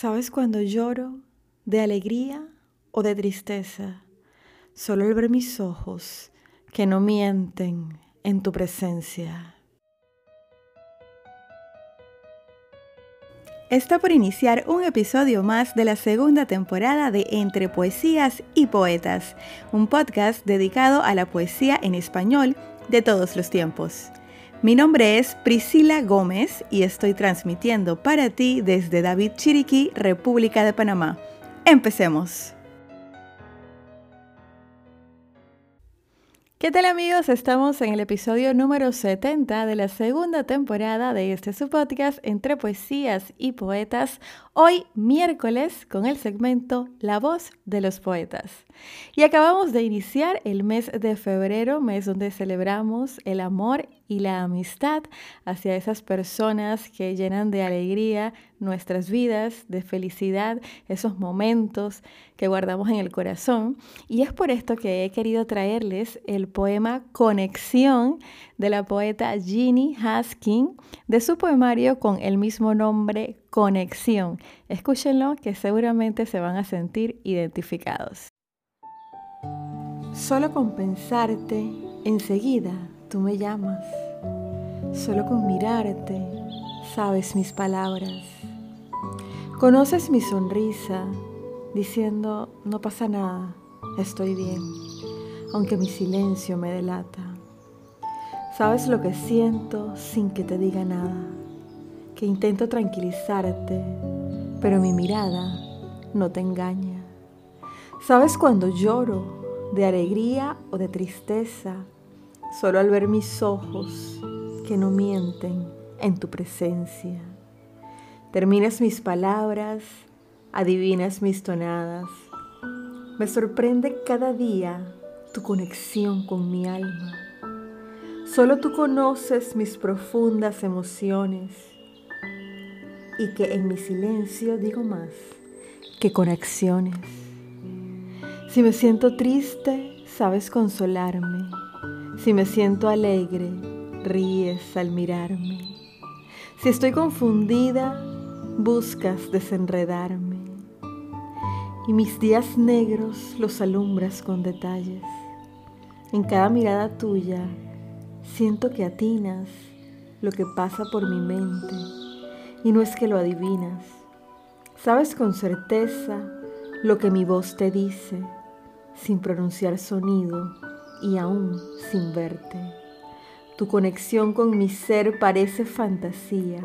¿Sabes cuando lloro de alegría o de tristeza? Solo al ver mis ojos que no mienten en tu presencia. Está por iniciar un episodio más de la segunda temporada de Entre Poesías y Poetas, un podcast dedicado a la poesía en español de todos los tiempos. Mi nombre es Priscila Gómez y estoy transmitiendo para ti desde David Chiriquí, República de Panamá. Empecemos. ¿Qué tal amigos? Estamos en el episodio número 70 de la segunda temporada de este su podcast entre poesías y poetas. Hoy miércoles con el segmento La voz de los poetas. Y acabamos de iniciar el mes de febrero, mes donde celebramos el amor y la amistad hacia esas personas que llenan de alegría nuestras vidas, de felicidad, esos momentos que guardamos en el corazón. Y es por esto que he querido traerles el poema Conexión de la poeta Ginny Haskin de su poemario con el mismo nombre Conexión. Escúchenlo que seguramente se van a sentir identificados. Solo con pensarte, enseguida tú me llamas. Solo con mirarte, sabes mis palabras. Conoces mi sonrisa, diciendo, no pasa nada, estoy bien, aunque mi silencio me delata. Sabes lo que siento sin que te diga nada, que intento tranquilizarte, pero mi mirada no te engaña. Sabes cuando lloro de alegría o de tristeza, solo al ver mis ojos que no mienten en tu presencia. Terminas mis palabras, adivinas mis tonadas. Me sorprende cada día tu conexión con mi alma. Solo tú conoces mis profundas emociones y que en mi silencio digo más que conexiones. Si me siento triste, sabes consolarme. Si me siento alegre, ríes al mirarme. Si estoy confundida, buscas desenredarme. Y mis días negros los alumbras con detalles. En cada mirada tuya siento que atinas lo que pasa por mi mente. Y no es que lo adivinas. Sabes con certeza lo que mi voz te dice sin pronunciar sonido y aún sin verte. Tu conexión con mi ser parece fantasía,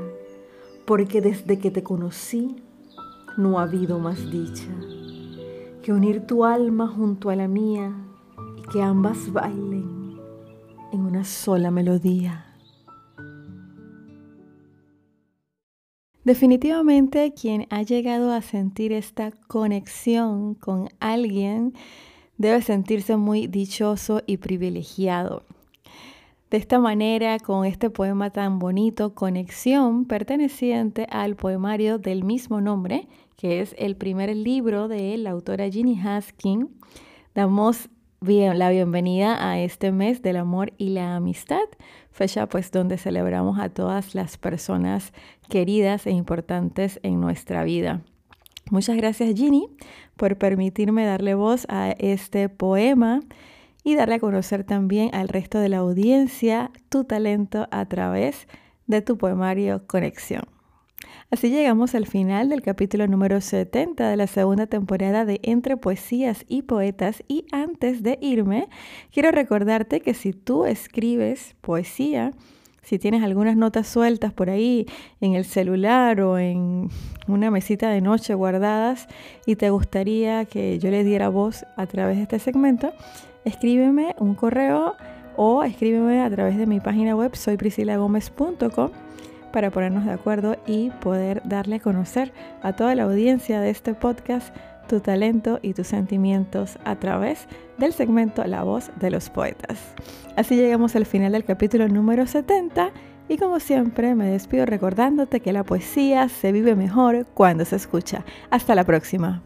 porque desde que te conocí no ha habido más dicha que unir tu alma junto a la mía y que ambas bailen en una sola melodía. Definitivamente quien ha llegado a sentir esta conexión con alguien debe sentirse muy dichoso y privilegiado. De esta manera, con este poema tan bonito, Conexión, perteneciente al poemario del mismo nombre, que es el primer libro de la autora Ginny Haskin, damos la bienvenida a este mes del amor y la amistad, fecha pues donde celebramos a todas las personas queridas e importantes en nuestra vida. Muchas gracias Ginny por permitirme darle voz a este poema y darle a conocer también al resto de la audiencia tu talento a través de tu poemario Conexión. Así llegamos al final del capítulo número 70 de la segunda temporada de Entre Poesías y Poetas y antes de irme, quiero recordarte que si tú escribes poesía, si tienes algunas notas sueltas por ahí en el celular o en una mesita de noche guardadas y te gustaría que yo le diera voz a través de este segmento, escríbeme un correo o escríbeme a través de mi página web soypriscilagomez.com para ponernos de acuerdo y poder darle a conocer a toda la audiencia de este podcast tu talento y tus sentimientos a través del segmento La voz de los poetas. Así llegamos al final del capítulo número 70 y como siempre me despido recordándote que la poesía se vive mejor cuando se escucha. Hasta la próxima.